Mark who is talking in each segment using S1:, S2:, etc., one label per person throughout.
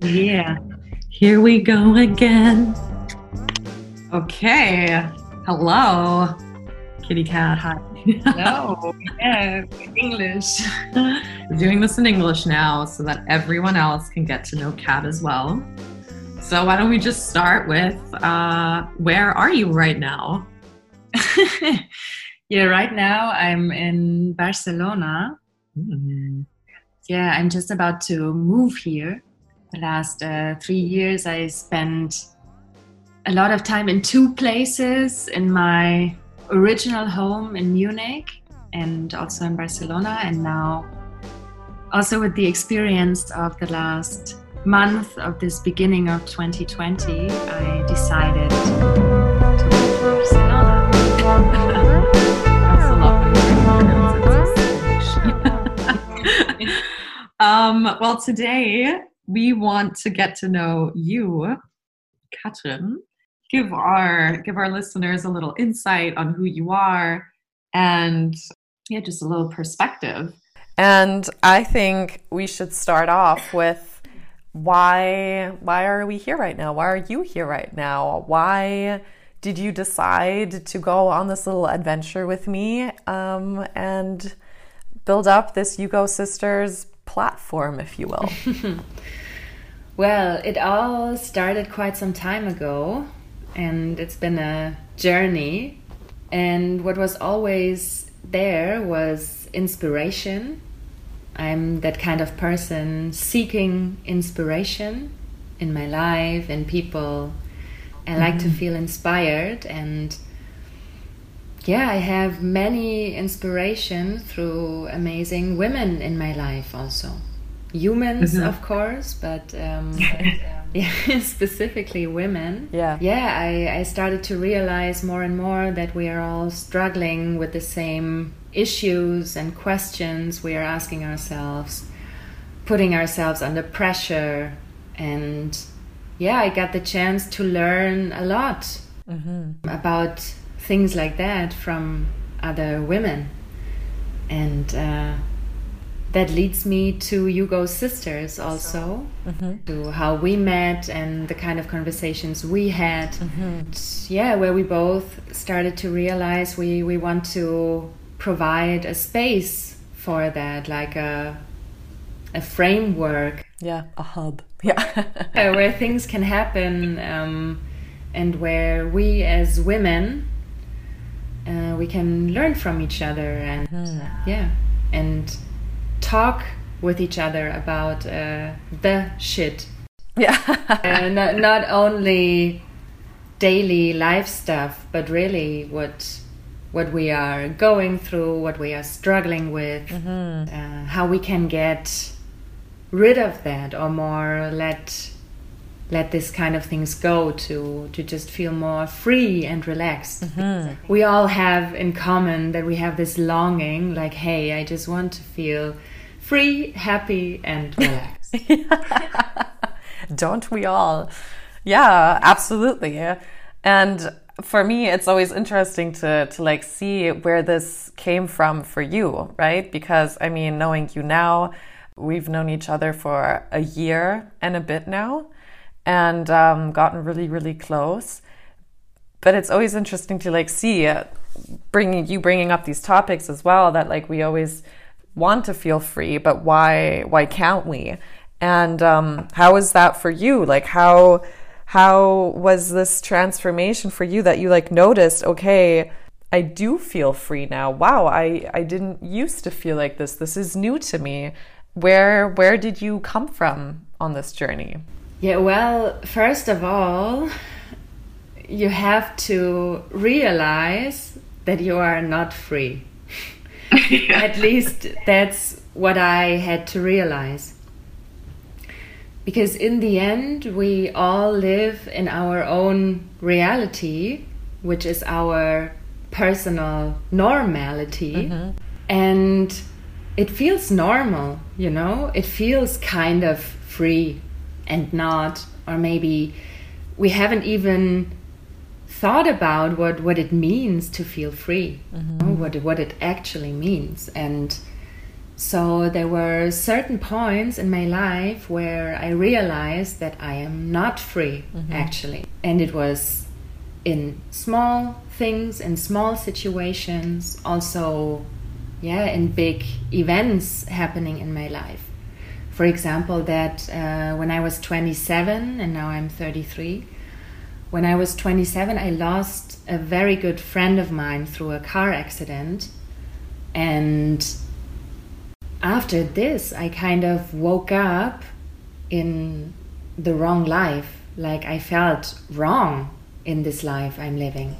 S1: Yeah. Here we go again. Okay. Hello, kitty cat. Hi.
S2: Hello. yeah, English.
S1: We're doing this in English now so that everyone else can get to know Kat as well. So why don't we just start with uh, where are you right now?
S2: yeah, right now I'm in Barcelona.
S1: Mm.
S2: Yeah, I'm just about to move here. The last uh, three years, I spent a lot of time in two places in my original home in Munich and also in Barcelona. And now, also with the experience of the last month of this beginning of 2020, I decided to move to Barcelona.
S1: Um, well, today we want to get to know you, Katrin. Give our give our listeners a little insight on who you are, and yeah, just a little perspective.
S3: And I think we should start off with why why are we here right now? Why are you here right now? Why did you decide to go on this little adventure with me um, and build up this You Go Sisters platform, if you will?
S2: Well, it all started quite some time ago, and it's been a journey. And what was always there was inspiration. I'm that kind of person seeking inspiration in my life and people. I like to mm-hmm. feel inspired, and yeah, I have many inspiration through amazing women in my life also humans
S1: Mhm.
S2: of course but um, yeah, specifically women
S3: Yeah.
S2: yeah I, I started to realize more and more that we are all struggling with the same issues and questions we are asking ourselves putting ourselves under pressure and yeah i got the chance to learn a lot about things like that from other women and uh, that leads me to You Go Sisters also, to how we met and the kind of conversations we had. Yeah, where we both started to realize we, we want to provide a space for that, like a, a framework
S3: Yeah, a hub. Yeah.
S2: uh, where things can happen um, and where we as women uh, we can learn from each other and uh, yeah and talk with each other about uh, the shit.
S3: Yeah.
S2: uh, not, not only daily life stuff but really what what we are going through what we are struggling with uh, how we can get rid of that or more let let this kind of things go to to just feel more free and relaxed mm-hmm. we all have in common that we have this longing like hey i just want to feel free happy and relaxed
S3: Don't we all? Yeah, absolutely. And for me, it's always interesting to, to like see where this came from for you, right? Because I mean, knowing you now, we've known each other for a year and a bit now and um, gotten really, really close. But it's always interesting to like see uh, bringing you bringing up these topics as well that like we always want to feel free, but why why can't we? And um, how is that for you? Like how how was this transformation for you that you like noticed? Okay, I do feel free now. Wow, I I didn't used to feel like this. This is new to me. Where where did you come from on this journey?
S2: Yeah, well, first of all, you have to realize that you are not free. At least that's what I had to realize. Because in the end, we all live in our own reality, which is our personal normality. Mm-hmm. And it feels normal, you know? It feels kind of free and not, or maybe we haven't even thought about what, what it means to feel free, you know, what, it- what it actually means. And So there were certain points in my life where I realized that I am not free, mm-hmm. actually. And it was in small things, in small situations, also, yeah, in big events happening in my life. For example, that uh, when I was 27 and now I'm 33, when I was 27, I lost a very good friend of mine through a car accident. And after this, I kind of woke up in the wrong life. Like I felt wrong in this life I'm living.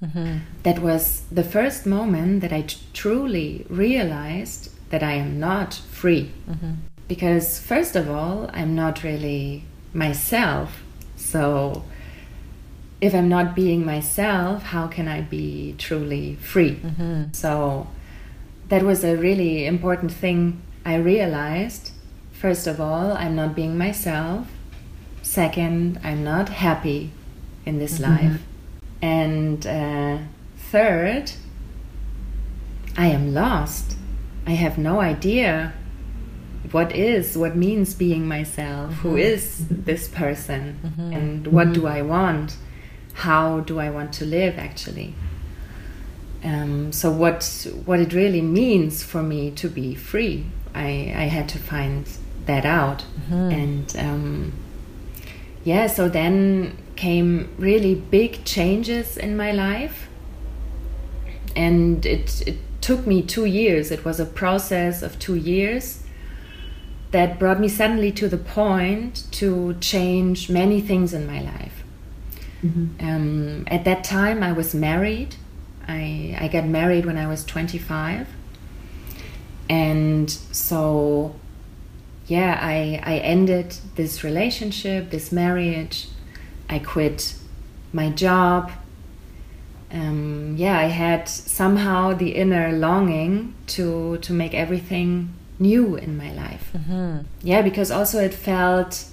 S2: Mm-hmm. That was the first moment that I t- truly realized that I am not free. Mm-hmm. Because, first of all, I'm not really myself. So, if I'm not being myself, how can I be truly free? Mm-hmm. So, that was a really important thing I realized. First of all, I'm not being myself. Second, I'm not happy in this mm-hmm. life. And uh, third, I am lost. I have no idea what is, what means being myself, mm-hmm. Who is this person, mm-hmm. and what do mm-hmm. I want, how do I want to live actually. Um, so what what it really means for me to be free, I I had to find that out, mm-hmm. and um, yeah. So then came really big changes in my life, and it it took me two years. It was a process of two years that brought me suddenly to the point to change many things in my life. Mm-hmm. Um, at that time, I was married I, I got married when I was 25. And so, yeah, I, I ended this relationship, this marriage. I quit my job. Um, yeah, I had somehow the inner longing to to make everything new in my life. Mm-hmm. Yeah, because also it felt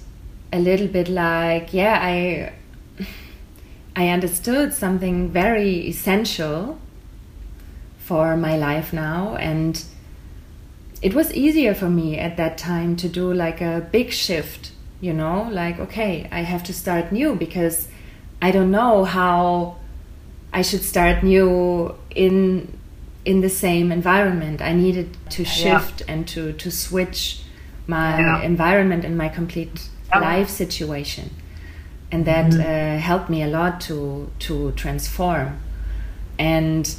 S2: a little bit like yeah, I I understood something very essential for my life now and it was easier for me at that time to do like a big shift you know like okay i have to start new because i don't know how i should start new in in the same environment i needed to shift yeah. and to to switch my yeah. environment and my complete yeah. life situation and that mm-hmm. uh, helped me a lot to to transform and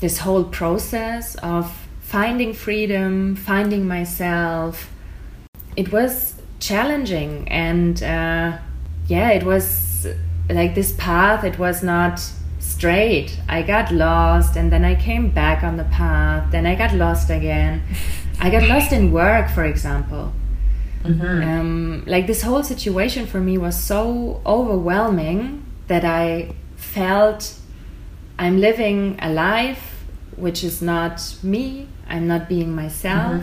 S2: this whole process of finding freedom finding myself it was challenging and uh, yeah it was like this path it was not straight i got lost and then i came back on the path then i got lost again i got lost in work for example Mm-hmm. Um, like this whole situation for me was so overwhelming that I felt I'm living a life which is not me. I'm not being myself.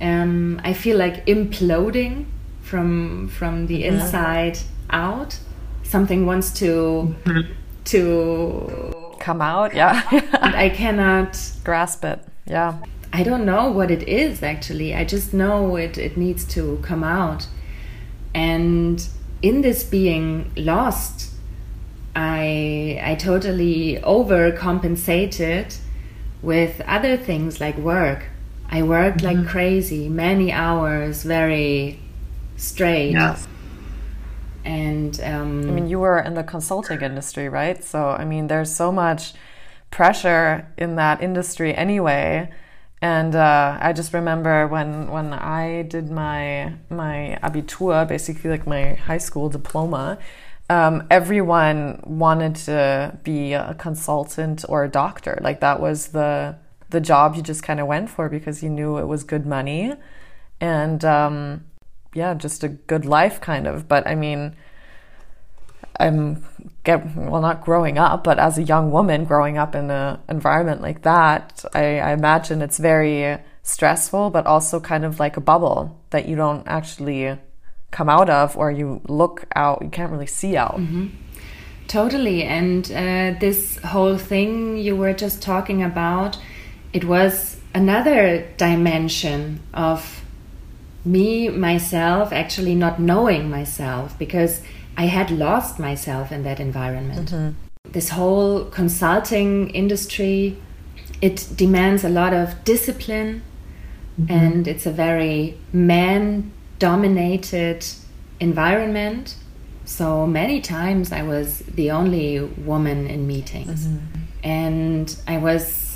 S2: Mm-hmm. Um, I feel like imploding from from the mm-hmm. inside out. Something wants to mm-hmm. To
S3: come out. Yeah,
S2: I cannot
S3: grasp it. Yeah.
S2: I don't know what it is actually. I just know it, it needs to come out. And in this being lost, I, I totally overcompensated with other things like work. I worked mm-hmm. like crazy, many hours, very straight.
S3: Yes.
S2: And um,
S3: I mean, you were in the consulting industry, right? So, I mean, there's so much pressure in that industry anyway and uh, I just remember when when I did my my abitur, basically like my high school diploma, um, everyone wanted to be a consultant or a doctor. Like that was the the job you just kind of went for because you knew it was good money, and um, yeah, just a good life kind of. But I mean, I'm get well not growing up, but as a young woman growing up in an environment like that, I, I, imagine it's very stressful, but also kind of like a bubble that you don't actually come out of, or you look out, you can't really see out.
S2: Mm-hmm. Totally, and uh, this whole thing you were just talking about, it was another dimension of me, myself, actually not knowing myself because I had lost myself in that environment. Mm -hmm. This whole consulting industry, it demands a lot of discipline mm -hmm. and it's a very man dominated environment. So many times I was the only woman in meetings. Mm -hmm. And I was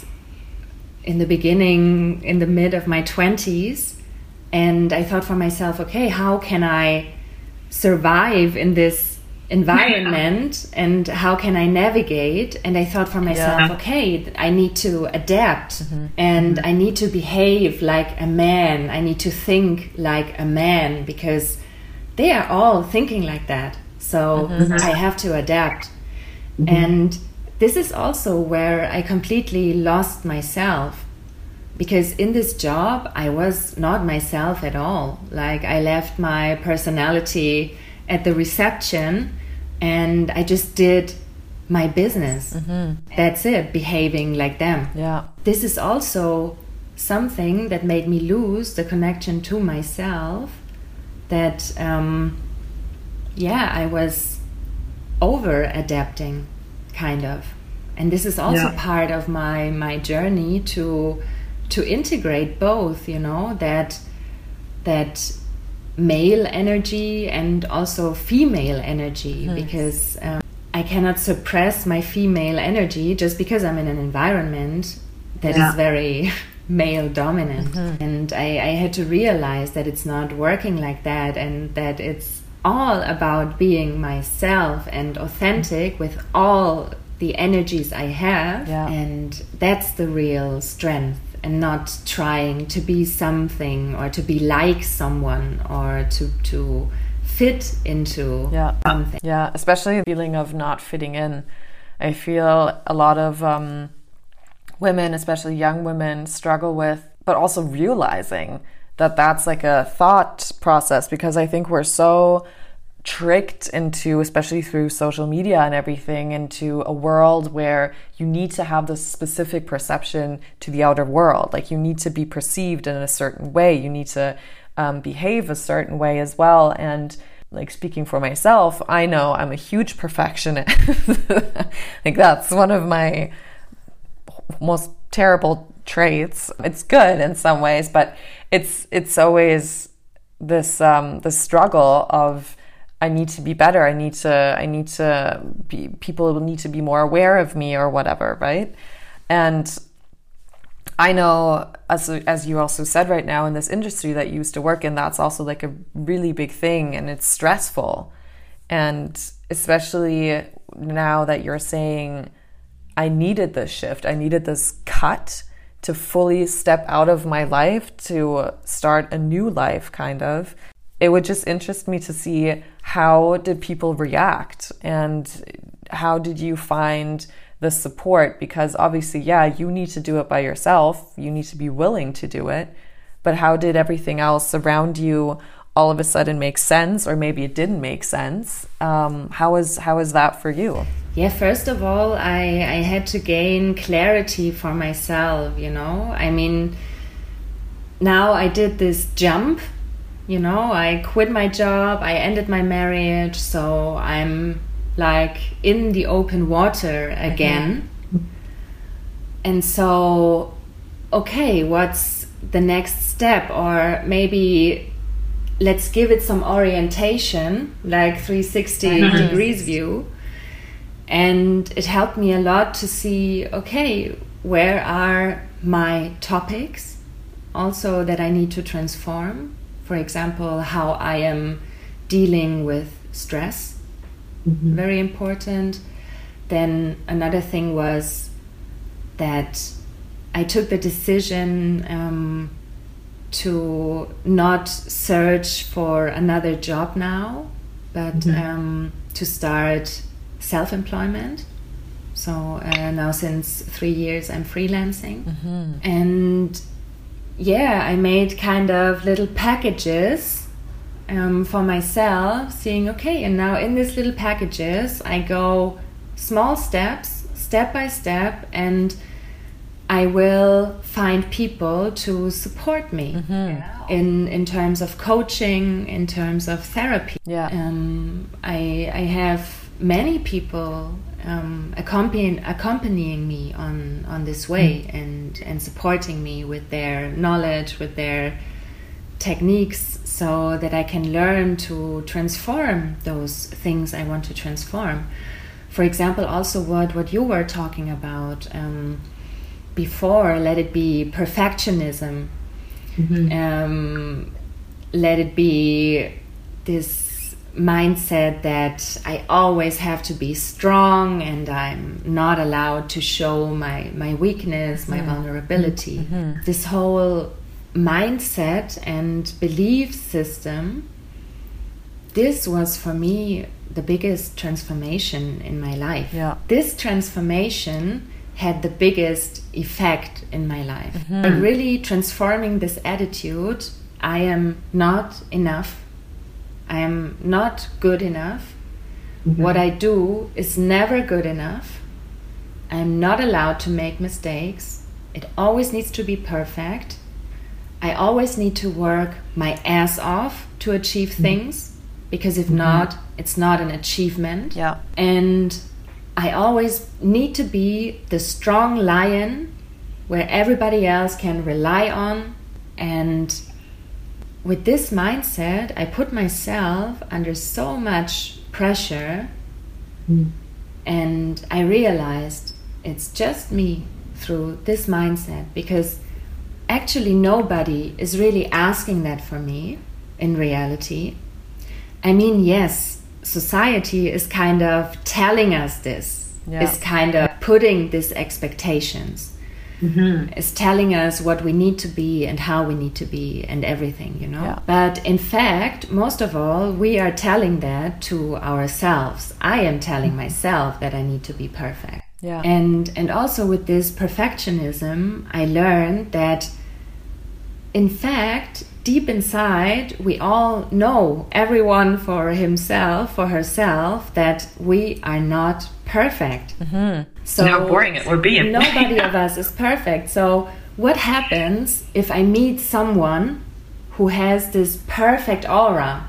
S2: in the beginning, in the mid of my 20s, and I thought for myself, okay, how can I survive in this environment yeah. and how can I navigate? And I thought for myself, yeah. okay, I need to adapt mm-hmm. and mm-hmm. I need to behave like a man. I need to think like a man because they are all thinking like that. So mm-hmm. I have to adapt. Mm-hmm. And this is also where I completely lost myself because in this job I was not myself at all. Like I left my personality at the reception and I just did my business. Mm-hmm. That's it, behaving like them.
S3: Yeah.
S2: This is also something that made me lose the connection to myself. That, um, yeah, I was over adapting, kind of. And this is also yeah. part of my my journey to to integrate both you know that that male energy and also female energy nice. because um, I cannot suppress my female energy just because I'm in an environment that yeah. is very male dominant. Mm-hmm. And I, I had to realize that it's not working like that and that it's all about being myself and authentic with all the energies I have. Yeah. And that's the real strength and not trying to be something or to be like someone or to to fit into
S3: yeah.
S2: something.
S3: Yeah, especially the feeling of not fitting in. I feel a lot of um, women, especially young women, struggle with, but also realizing that that's like a thought process because I think we're so tricked into, especially through social media and everything, into a world where you need to have this specific perception to the outer world. Like you need to be perceived in a certain way, you need to um, behave a certain way as well. And like speaking for myself, I know I'm a huge perfectionist. like that's one of my most terrible traits. It's good in some ways, but it's it's always this um, the struggle of I need to be better. I need to, I need to be, people will need to be more aware of me or whatever, right? And I know, as, as you also said right now in this industry that you used to work in, that's also like a really big thing and it's stressful. And especially now that you're saying, I needed this shift, I needed this cut to fully step out of my life to start a new life, kind of it would just interest me to see how did people react? And how did you find the support? Because obviously yeah you need to do it by yourself. You need to be willing to do it. But how did everything else around you all of a sudden make sense or maybe it didn't make sense? Um, how is that for you?
S2: Yeah first of all i i had to gain clarity for myself you know? I mean now i did this jump you know i quit my job i ended my marriage so i'm like in the open water again mm-hmm. and so okay what's the next step or maybe let's give it some orientation like 360 nice. degrees view and it helped me a lot to see okay where are my topics also that i need to transform for example, how I am dealing with stress, mm-hmm. very important. Then another thing was that I took the decision um, to not search for another job now, but mm-hmm. um, to start self employment. So uh, now, since three years, I'm freelancing. Mm-hmm. And yeah, I made kind of little packages um, for myself, seeing, okay, and now in these little packages, I go small steps, step by step, and I will find people to support me mm-hmm. in in terms of coaching, in terms of therapy.
S3: Yeah.
S2: Um, I I have many people um, accompanying accompanying me on on this way mm. and and supporting me with their knowledge, with their techniques, so that I can learn to transform those things I want to transform. For example, also what what you were talking about. Um, before, let it be perfectionism, mm-hmm. um, let it be this mindset that I always have to be strong and I'm not allowed to show my, my weakness, my mm-hmm. vulnerability. Mm-hmm. This whole mindset and belief system, this was for me the biggest transformation in my life.
S3: Yeah.
S2: This transformation had the biggest effect in my life. Mm-hmm. Like really transforming this attitude I am not enough, I am not good enough. Mm-hmm. What I do is never good enough. I'm not allowed to make mistakes. It always needs to be perfect. I always need to work my ass off to achieve mm-hmm. things because if mm-hmm. not, it's not an achievement.
S3: Yeah.
S2: And I always need to be the strong lion where everybody else can rely on. And with this mindset, I put myself under so much pressure. Mm. And I realized it's just me through this mindset because actually nobody is really asking that for me in reality. I mean, yes, society is kind of telling us this, yeah. is kind of putting these expectations. Mm-hmm. is telling us what we need to be and how we need to be and everything, you know.
S3: Yeah.
S2: But in fact, most of all, we are telling that to ourselves. I am telling myself that I need to be perfect.
S3: Yeah.
S2: And and also with this perfectionism, I learned that in fact, deep inside, we all know, everyone for himself, for herself, that we are not perfect.
S1: Mm-hmm. So how boring it would be.
S2: nobody of us is perfect. So what happens if I meet someone who has this perfect aura,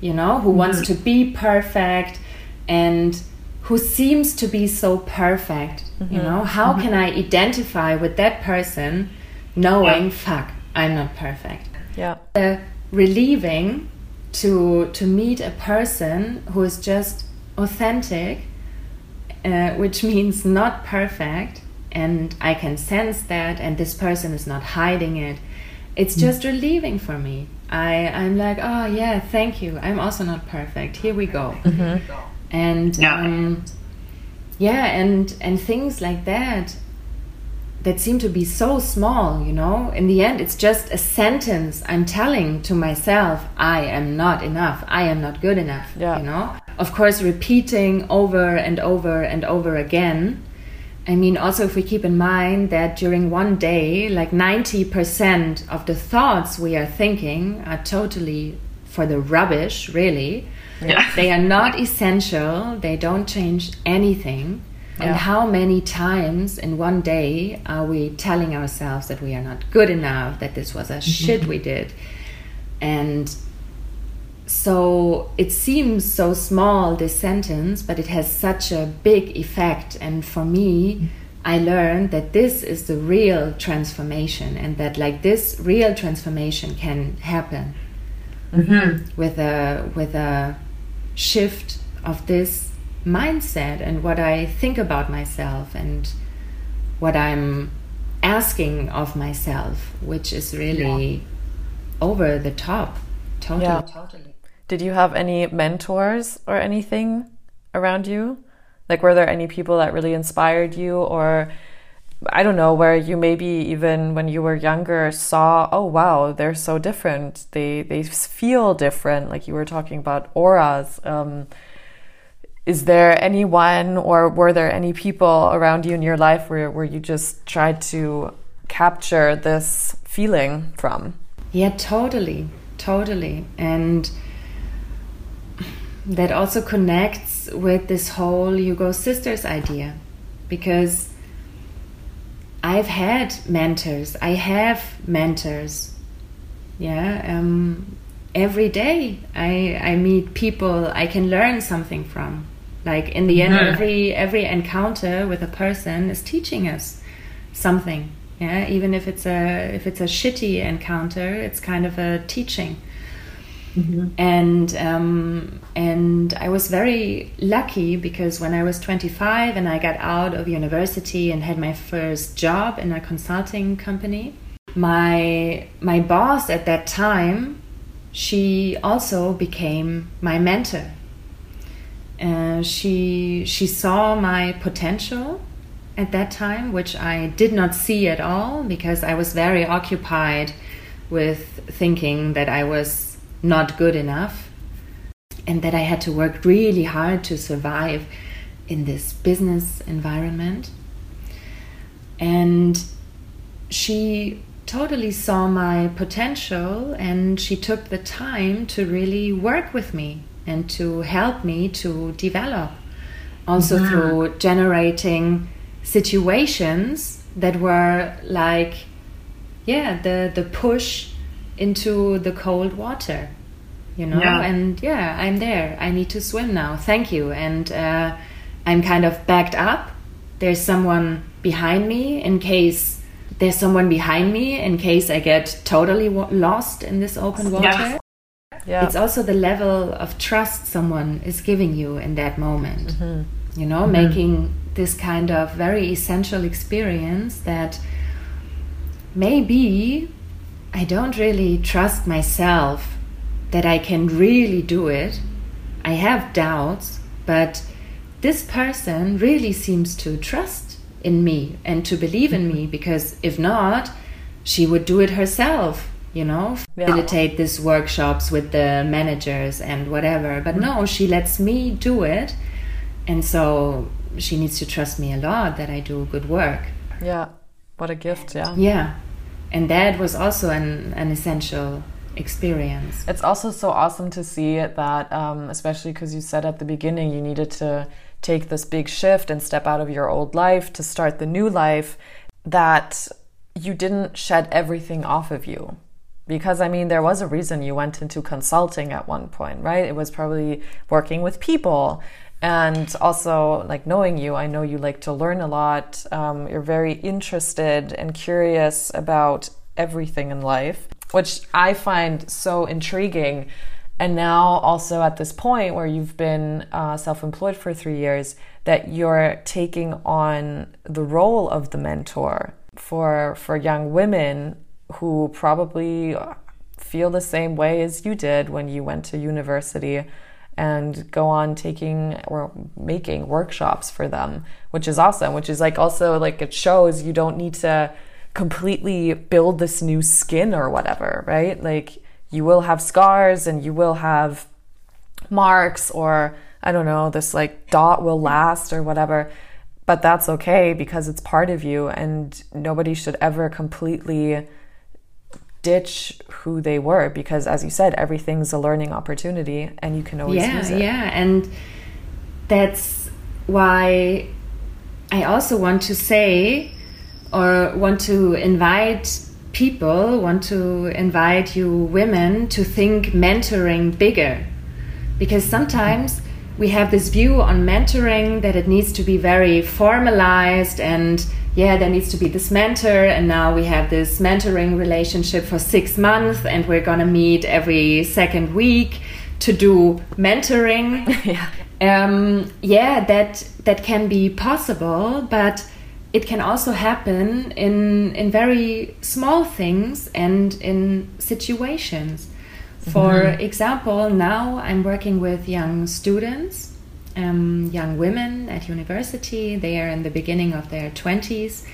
S2: you know, who mm-hmm. wants to be perfect and who seems to be so perfect, mm-hmm. you know, how mm-hmm. can I identify with that person knowing, yeah. fuck, I'm not perfect?
S3: Yeah.
S2: Uh, relieving to to meet a person who is just authentic, uh, which means not perfect, and I can sense that, and this person is not hiding it. It's mm. just relieving for me. I I'm like, oh yeah, thank you. I'm also not perfect. Here we go. Mm-hmm. And yeah. Um, yeah, and and things like that that seem to be so small, you know, in the end, it's just a sentence I'm telling to myself, I am not enough, I am not good enough,
S3: yeah.
S2: you know. Of course, repeating over and over and over again. I mean, also, if we keep in mind that during one day, like 90% of the thoughts we are thinking are totally for the rubbish, really.
S1: Yeah.
S2: They are not essential, they don't change anything and how many times in one day are we telling ourselves that we are not good enough, that this was a mm-hmm. shit we did? And so it seems so small, this sentence, but it has such a big effect. And for me. I learned that this is the real transformation, and that like this real transformation can happen mm-hmm. with a with a shift of this mindset and what I think about myself and what I'm asking of myself, which is really yeah. over the top. Totally, yeah. totally.
S3: Did you have any mentors or anything around you? Like, were there any people that really inspired you, or I don't know, where you maybe even when you were younger saw, oh wow, they're so different. They they feel different. Like you were talking about auras. Um, is there anyone or were there any people around you in your life where, where you just tried to capture this feeling from?
S2: Yeah, totally. Totally. And that also connects with this whole You Go Sisters idea because I've had mentors. I have mentors. Yeah. Um, every day I I meet people I can learn something from. Like in the end,
S1: Mhm.
S2: every every encounter with a person is teaching us something. Yeah. Even if it's a if it's a shitty encounter, it's kind of a teaching and um, and I was very lucky because when I was 25 and I got out of university and had my first job in a consulting company, my my boss at that time, she also became my mentor. Uh, she she saw my potential at that time, which I did not see at all because I was very occupied with thinking that I was not good enough and that I had to work really hard to survive in this business environment. And she totally saw my potential and she took the time to really work with me and to help me to develop. Also, through generating situations that were like, yeah, the, the push into the cold water, you know?
S1: Yeah.
S2: And yeah, I'm there. I need to swim now. Thank you. And uh, I'm kind of backed up. There's someone behind me in case there's someone behind me in case I get totally wa- lost in this open water.
S1: Yeah.
S3: Yeah.
S2: It's also the level of trust someone is giving you in that moment.
S3: Mm-hmm.
S2: You know, mm-hmm. making this kind of very essential experience that maybe I don't really trust myself that I can really do it. I have doubts, but this person really seems to trust in me and to believe in me mm-hmm. because if not, she would do it herself, you know,
S3: Yeah.
S2: facilitate these workshops with the managers and whatever. But mm-hmm. no, she lets me do it. And so she needs to trust me a lot that I do good work.
S3: yeah. What a gift. Yeah.
S2: Yeah. And that was also an, an essential experience.
S3: It's also so awesome to see that, um, especially because you said at the beginning you needed to take this big shift and step out of your old life to start the new life, that you didn't shed everything off of you. Because, I mean, there was a reason you went into consulting at one point, right? It was probably working with people. And also, like knowing you, I know you like to learn a lot. Um, you're very interested and curious about everything in life, which I find so intriguing. And now, also at this point where you've been uh, self employed for three years, that you're taking on the role of the mentor for, for young women who probably feel the same way as you did when you went to university and go on taking or making workshops for them, which is awesome. Which is like also like it shows you don't need to completely build this new skin or whatever, right? Like you will have scars and you will have marks or I don't know, this like dot will last or whatever. But that's okay because it's part of you and nobody should ever completely ditch who they were because as you said everything's a learning opportunity and you can always
S2: yeah,
S3: use it
S2: yeah. And that's why I also want to say or want to invite people, want to invite you women to think mentoring bigger. Because sometimes we have this view on mentoring that it needs to be very formalized and yeah, there needs to be this mentor, and now we have this mentoring relationship for six months, and we're gonna meet every second week to do mentoring.
S3: yeah
S2: um, yeah, that that can be possible, but it can also happen in in very small things and in situations. For example, now I'm working with young students, um, young women at university. They are in the beginning of their twenties,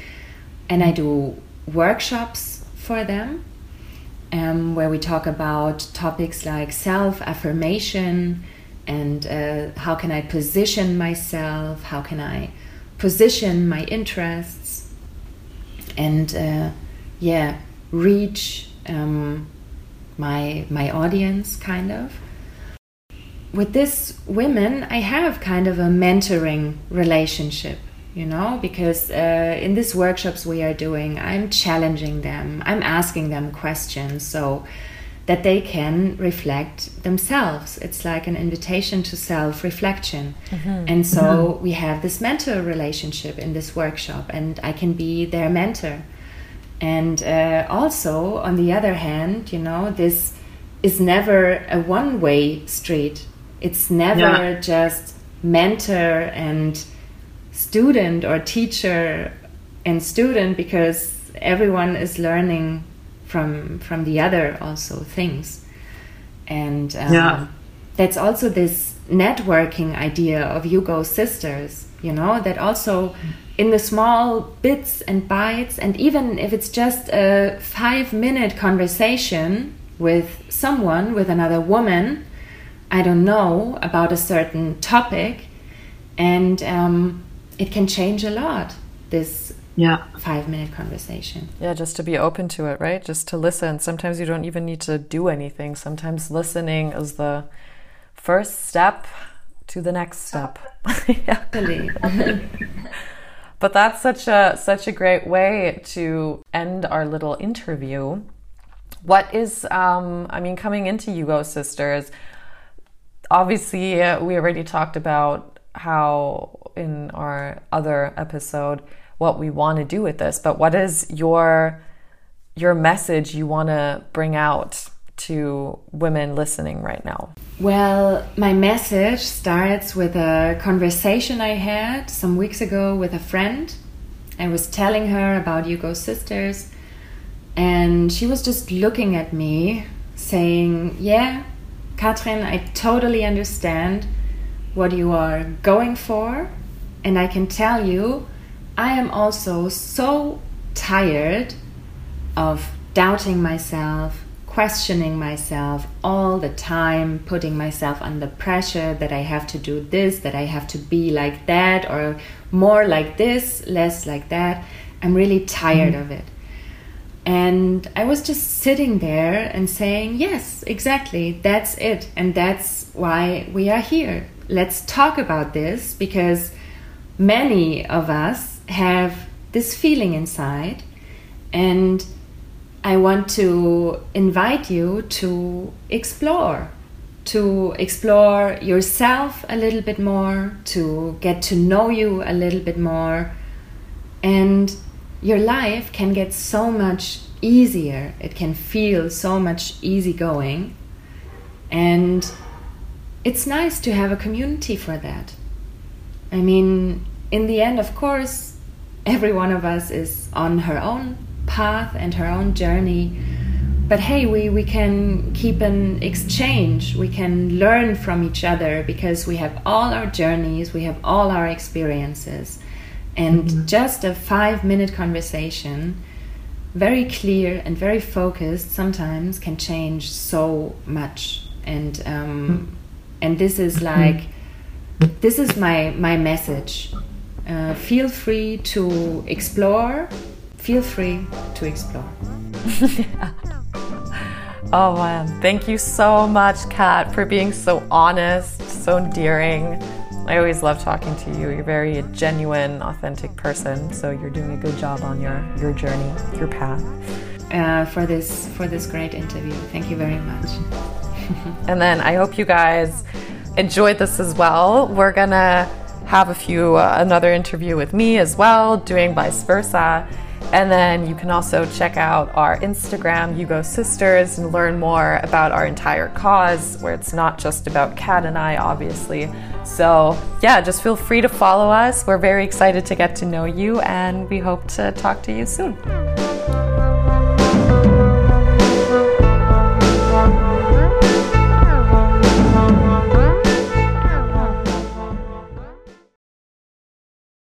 S2: and I do workshops for them um, where we talk about topics like self affirmation and uh, how can I position myself, how can I position my interests, and uh, yeah, reach um, my my audience kind of. With this women, I have kind of a mentoring relationship you know, because uh, in these workshops we are doing, I'm challenging them, I'm asking them questions so that they can reflect themselves. It's like an invitation to self reflection. Mm-hmm. And so mm-hmm. we have this mentor relationship in this workshop, and I can be their mentor. And uh, also, on the other hand, you know, this is never a one way street. It's never yeah. just mentor and student or teacher and student because everyone is learning from from the other also things and um, yeah. that's also this networking idea of You Go sisters you know that also in the small bits and bytes and even if it's just a five minute conversation with someone with another woman i don't know about a certain topic and um, it can change a lot this yeah. five minute conversation.
S3: Yeah just to be open to it right? Just to listen. Sometimes you don't even need to do anything. Sometimes listening is the first step to the next step. Yeah. but that's such a such a great way to end our little interview. What is um i mean coming into you go sisters obviously we already talked about how in our other episode what we want to do with this, but what is your your message you want to bring out to women listening right now?
S2: Well, my message starts with a conversation I had some weeks ago with a friend. I was telling her about You Go Sisters, and she was just looking at me saying, Yeah, Katrin, I totally understand what you are going for, and I can tell you I am also so tired of doubting myself, questioning myself all the time, putting myself under pressure that I have to do this, that I have to be like that, or more like this, less like that. I'm really tired mm-hmm. of it. And I was just sitting there and saying, Yes, exactly, that's it. And that's why we are here. Let's talk about this because many of us have this feeling inside and I want to invite you to explore, to explore yourself a little bit more, to get to know you a little bit more. And your life can get so much easier, it can feel so much easygoing. And it's nice to have a community for that. I mean, in the end, of course, every one of us is on her own path and her own journey but hey we, we can keep an exchange we can learn from each other because we have all our journeys we have all our experiences and mm-hmm. just a five minute conversation very clear and very focused sometimes can change so much and um, mm-hmm. and this is like this is my my message uh, feel free to explore. Feel free to explore.
S3: Oh man, thank you so much, Kat, for being so honest, so endearing. I always love talking to you. You're very genuine, authentic person. So you're doing a good job on your your journey, your path.
S2: Uh, for this for this great interview. Thank you very much.
S3: and then I hope you guys enjoyed this as well. We're gonna have a few uh, another interview with me as well, doing vice versa. And then you can also check out our Instagram, You Go Sisters, and learn more about our entire cause, where it's not just about Kat and I, obviously. So, yeah, just feel free to follow us. We're very excited to get to know you, and we hope to talk to you soon.